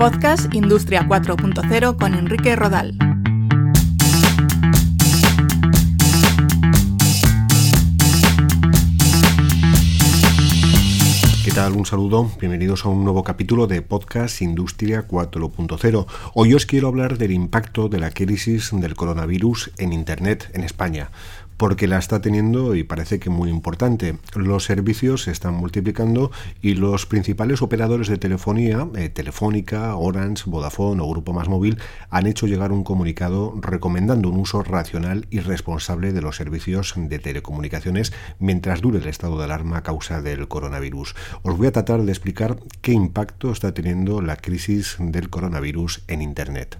Podcast Industria 4.0 con Enrique Rodal. ¿Qué tal? Un saludo. Bienvenidos a un nuevo capítulo de Podcast Industria 4.0. Hoy os quiero hablar del impacto de la crisis del coronavirus en Internet en España porque la está teniendo y parece que muy importante. Los servicios se están multiplicando y los principales operadores de telefonía, eh, Telefónica, Orange, Vodafone o Grupo Más Móvil, han hecho llegar un comunicado recomendando un uso racional y responsable de los servicios de telecomunicaciones mientras dure el estado de alarma a causa del coronavirus. Os voy a tratar de explicar qué impacto está teniendo la crisis del coronavirus en Internet.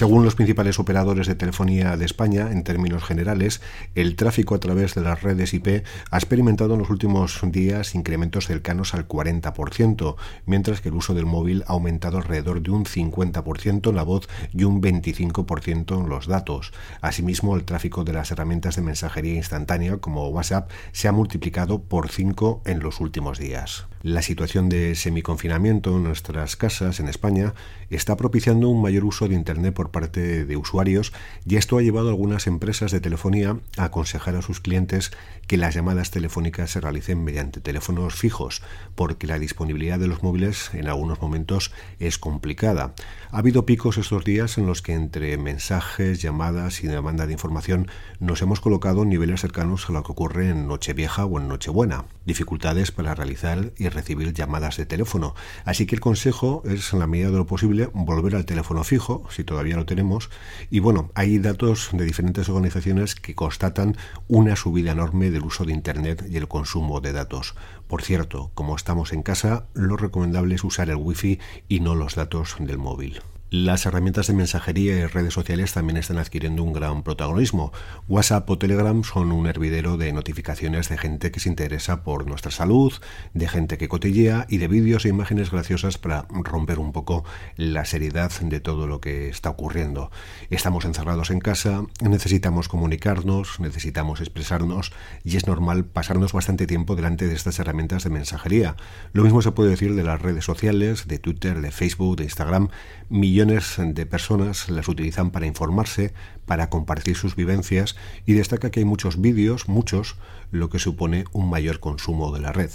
Según los principales operadores de telefonía de España, en términos generales, el tráfico a través de las redes IP ha experimentado en los últimos días incrementos cercanos al 40%, mientras que el uso del móvil ha aumentado alrededor de un 50% en la voz y un 25% en los datos. Asimismo, el tráfico de las herramientas de mensajería instantánea como WhatsApp se ha multiplicado por 5 en los últimos días. La situación de semiconfinamiento en nuestras casas en España está propiciando un mayor uso de Internet por parte de usuarios y esto ha llevado a algunas empresas de telefonía a aconsejar a sus clientes que las llamadas telefónicas se realicen mediante teléfonos fijos, porque la disponibilidad de los móviles en algunos momentos es complicada. Ha habido picos estos días en los que entre mensajes, llamadas y demanda de información nos hemos colocado en niveles cercanos a lo que ocurre en Nochevieja o en Nochebuena. Dificultades para realizar y recibir llamadas de teléfono. Así que el consejo es, en la medida de lo posible, volver al teléfono fijo, si todavía lo tenemos. Y bueno, hay datos de diferentes organizaciones que constatan una subida enorme del uso de Internet y el consumo de datos. Por cierto, como estamos en casa, lo recomendable es usar el wifi y no los datos del móvil. Las herramientas de mensajería y redes sociales también están adquiriendo un gran protagonismo. WhatsApp o Telegram son un hervidero de notificaciones de gente que se interesa por nuestra salud, de gente que cotillea y de vídeos e imágenes graciosas para romper un poco la seriedad de todo lo que está ocurriendo. Estamos encerrados en casa, necesitamos comunicarnos, necesitamos expresarnos y es normal pasarnos bastante tiempo delante de estas herramientas de mensajería. Lo mismo se puede decir de las redes sociales, de Twitter, de Facebook, de Instagram millones de personas las utilizan para informarse, para compartir sus vivencias y destaca que hay muchos vídeos, muchos, lo que supone un mayor consumo de la red.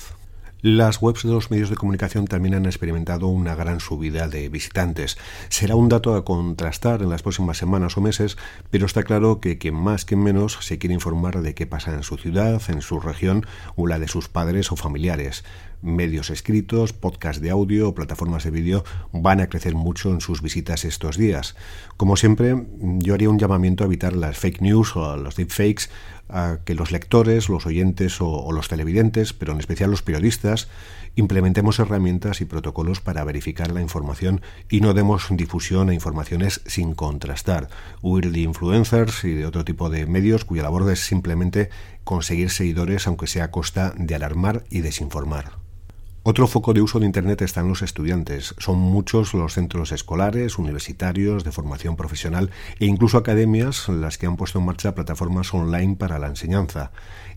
Las webs de los medios de comunicación también han experimentado una gran subida de visitantes. Será un dato a contrastar en las próximas semanas o meses, pero está claro que quien más que menos se quiere informar de qué pasa en su ciudad, en su región o la de sus padres o familiares medios escritos, podcast de audio o plataformas de vídeo van a crecer mucho en sus visitas estos días. Como siempre, yo haría un llamamiento a evitar las fake news o los deepfakes, a que los lectores, los oyentes o los televidentes, pero en especial los periodistas, implementemos herramientas y protocolos para verificar la información y no demos difusión a informaciones sin contrastar, huir de influencers y de otro tipo de medios cuya labor es simplemente conseguir seguidores aunque sea a costa de alarmar y desinformar. Otro foco de uso de Internet están los estudiantes. Son muchos los centros escolares, universitarios, de formación profesional e incluso academias las que han puesto en marcha plataformas online para la enseñanza.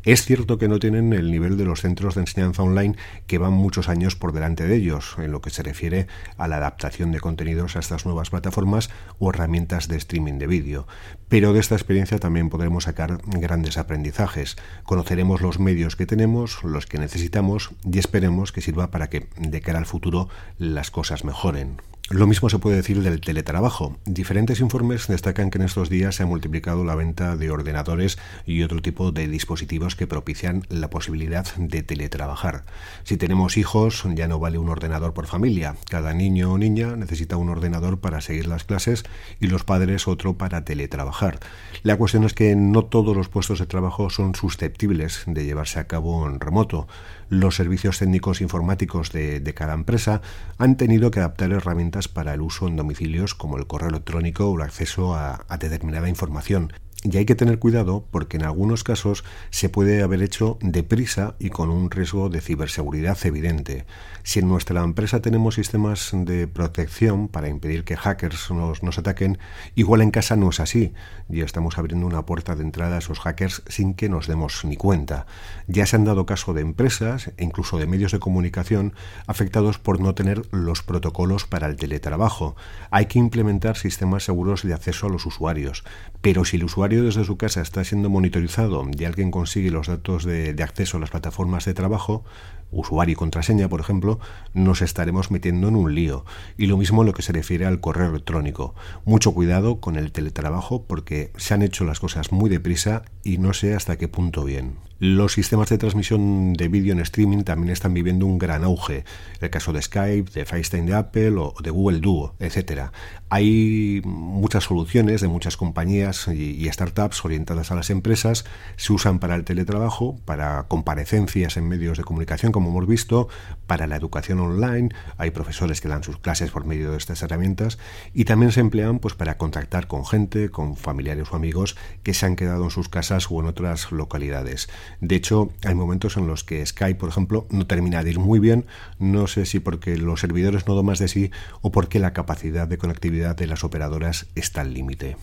Es cierto que no tienen el nivel de los centros de enseñanza online que van muchos años por delante de ellos en lo que se refiere a la adaptación de contenidos a estas nuevas plataformas o herramientas de streaming de vídeo. Pero de esta experiencia también podremos sacar grandes aprendizajes. Conoceremos los medios que tenemos, los que necesitamos y esperemos que para que de cara al futuro las cosas mejoren. Lo mismo se puede decir del teletrabajo. Diferentes informes destacan que en estos días se ha multiplicado la venta de ordenadores y otro tipo de dispositivos que propician la posibilidad de teletrabajar. Si tenemos hijos, ya no vale un ordenador por familia. Cada niño o niña necesita un ordenador para seguir las clases y los padres otro para teletrabajar. La cuestión es que no todos los puestos de trabajo son susceptibles de llevarse a cabo en remoto. Los servicios técnicos informáticos de, cada empresa han tenido que adaptar herramientas para el uso en domicilios como el correo electrónico o el acceso a, determinada información. Y hay que tener cuidado porque en algunos casos se puede haber hecho deprisa y con un riesgo de ciberseguridad evidente. Si en nuestra empresa tenemos sistemas de protección para impedir que hackers nos, nos ataquen, igual en casa no es así. Ya estamos abriendo una puerta de entrada a esos hackers sin que nos demos ni cuenta. Ya se han dado caso de empresas e incluso de medios de comunicación afectados por no tener los protocolos para el teletrabajo. Hay que implementar sistemas seguros de acceso a los usuarios, pero si el usuario desde su casa está siendo monitorizado y alguien consigue los datos de, acceso a las plataformas de trabajo, usuario y contraseña, por ejemplo, nos estaremos metiendo en un lío. Y lo mismo en lo que se refiere al correo electrónico. Mucho cuidado con el teletrabajo porque se han hecho las cosas muy deprisa y no sé hasta qué punto bien. Los sistemas de transmisión de vídeo en streaming también están viviendo un gran auge. El caso de Skype, de FaceTime de Apple o de Google Duo, etc. Hay muchas soluciones de muchas compañías y, startups orientadas a las empresas. Se usan para el teletrabajo, para comparecencias en medios de comunicación, como hemos visto, para la educación online. Hay profesores que dan sus clases por medio de estas herramientas y también se emplean pues, para contactar con gente, con familiares o amigos que se han quedado en sus casas o en otras localidades. De hecho, hay momentos en los que Skype, por ejemplo, no termina de ir muy bien, no sé si porque los servidores no dan más de sí o porque la capacidad de conectividad de las operadoras está al límite.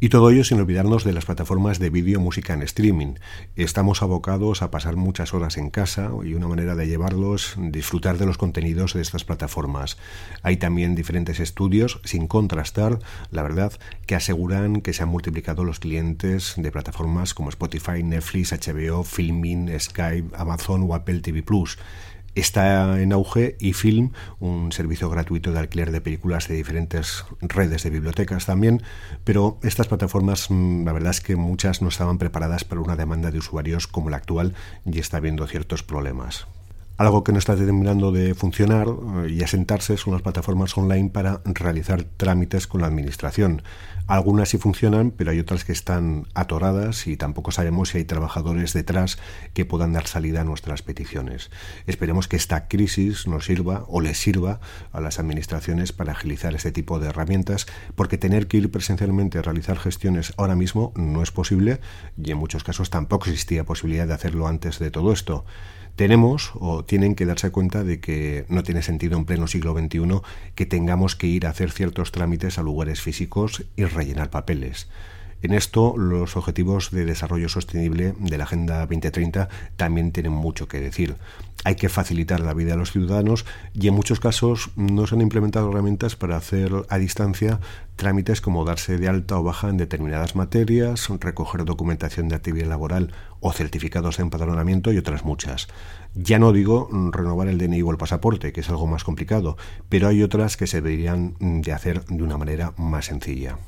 Y todo ello sin olvidarnos de las plataformas de vídeo música en streaming. Estamos abocados a pasar muchas horas en casa y una manera de llevarlos, disfrutar de los contenidos de estas plataformas. Hay también diferentes estudios, sin contrastar, la verdad, que aseguran que se han multiplicado los clientes de plataformas como Spotify, Netflix, HBO, Filmin, Skype, Amazon o Apple TV Plus. Está en auge eFilm, un servicio gratuito de alquiler de películas de diferentes redes de bibliotecas también, pero estas plataformas, mm, la verdad es que muchas no estaban preparadas para una demanda de usuarios como la actual y está habiendo ciertos problemas. Algo que no está terminando de funcionar eh, y asentarse son las plataformas online para realizar trámites con la administración. Algunas sí funcionan, pero hay otras que están atoradas y tampoco sabemos si hay trabajadores detrás que puedan dar salida a nuestras peticiones. Esperemos que esta crisis nos sirva o les sirva a las administraciones para agilizar este tipo de herramientas, porque tener que ir presencialmente a realizar gestiones ahora mismo no es posible y en muchos casos tampoco existía posibilidad de hacerlo antes de todo esto tenemos o tienen que darse cuenta de que no tiene sentido en pleno siglo XXI que tengamos que ir a hacer ciertos trámites a lugares físicos y rellenar papeles. En esto, los objetivos de desarrollo sostenible de la Agenda 2030 también tienen mucho que decir. Hay que facilitar la vida a los ciudadanos y en muchos casos no se han implementado herramientas para hacer a distancia trámites como darse de alta o baja en determinadas materias, recoger documentación de actividad laboral o certificados de empadronamiento y otras muchas. Ya no digo renovar el DNI o el pasaporte, que es algo más complicado, pero hay otras que se deberían de hacer de una manera más sencilla.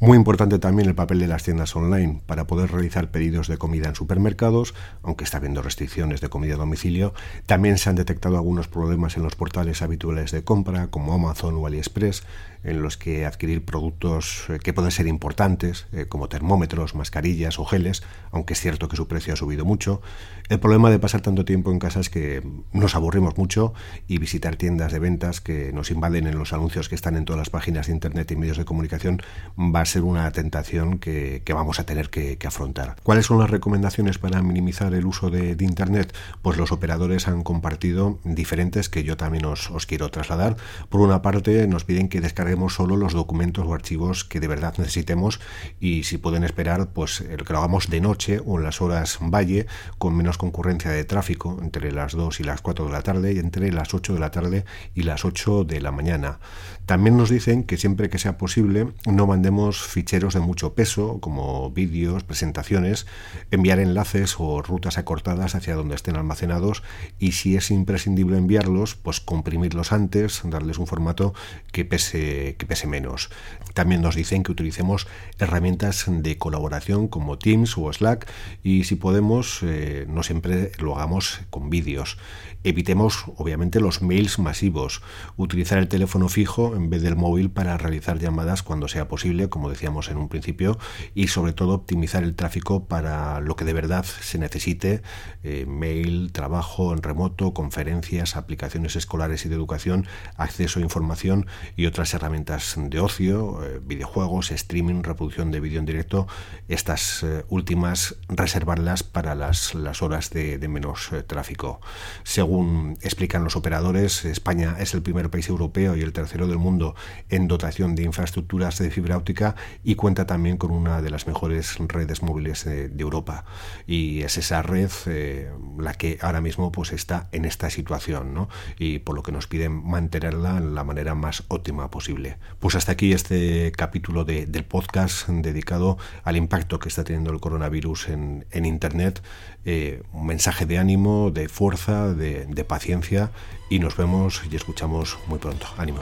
Muy importante también el papel de las tiendas online para poder realizar pedidos de comida en supermercados, aunque está habiendo restricciones de comida a domicilio. También se han detectado algunos problemas en los portales habituales de compra como Amazon o AliExpress, en los que adquirir productos eh, que pueden ser importantes, eh, como termómetros, mascarillas o geles, aunque es cierto que su precio ha subido mucho. El problema de pasar tanto tiempo en casa es que nos aburrimos mucho y visitar tiendas de ventas que nos invaden en los anuncios que están en todas las páginas de Internet y medios de comunicación va a ser una tentación que, vamos a tener que, afrontar. ¿Cuáles son las recomendaciones para minimizar el uso de, Internet? Pues los operadores han compartido diferentes que yo también os, quiero trasladar. Por una parte, nos piden que descarguemos solo los documentos o archivos que de verdad necesitemos y si pueden esperar, pues que lo hagamos de noche o en las horas valle con menos concurrencia de tráfico entre las 2 y las 4 de la tarde y entre las 8 de la tarde y las 8 de la mañana. También nos dicen que siempre que sea posible no mandemos ficheros de mucho peso como vídeos, presentaciones, enviar enlaces o rutas acortadas hacia donde estén almacenados y si es imprescindible enviarlos, pues comprimirlos antes, darles un formato que pese que, pese menos. También nos dicen que utilicemos herramientas de colaboración como Teams o Slack y si podemos, eh, no siempre lo hagamos con vídeos. Evitemos, obviamente, los mails masivos. Utilizar el teléfono fijo en vez del móvil para realizar llamadas cuando sea posible, como como decíamos en un principio, y sobre todo optimizar el tráfico para lo que de verdad se necesite, eh, mail, trabajo en remoto, conferencias, aplicaciones escolares y de educación, acceso a información y otras herramientas de ocio, eh, videojuegos, streaming, reproducción de vídeo en directo, estas eh, últimas reservarlas para las, las horas de, de menos tráfico. Según explican los operadores, España es el primer país europeo y el tercero del mundo en dotación de infraestructuras de fibra óptica y cuenta también con una de las mejores redes móviles de, Europa. Y es esa red eh, la que ahora mismo pues está en esta situación, ¿no? Y por lo que nos piden mantenerla en la manera más óptima posible. Pues hasta aquí este capítulo de, del podcast dedicado al impacto que está teniendo el coronavirus en, en Internet. Eh, un mensaje de ánimo, de fuerza, de, de paciencia y nos vemos y escuchamos muy pronto. Ánimo.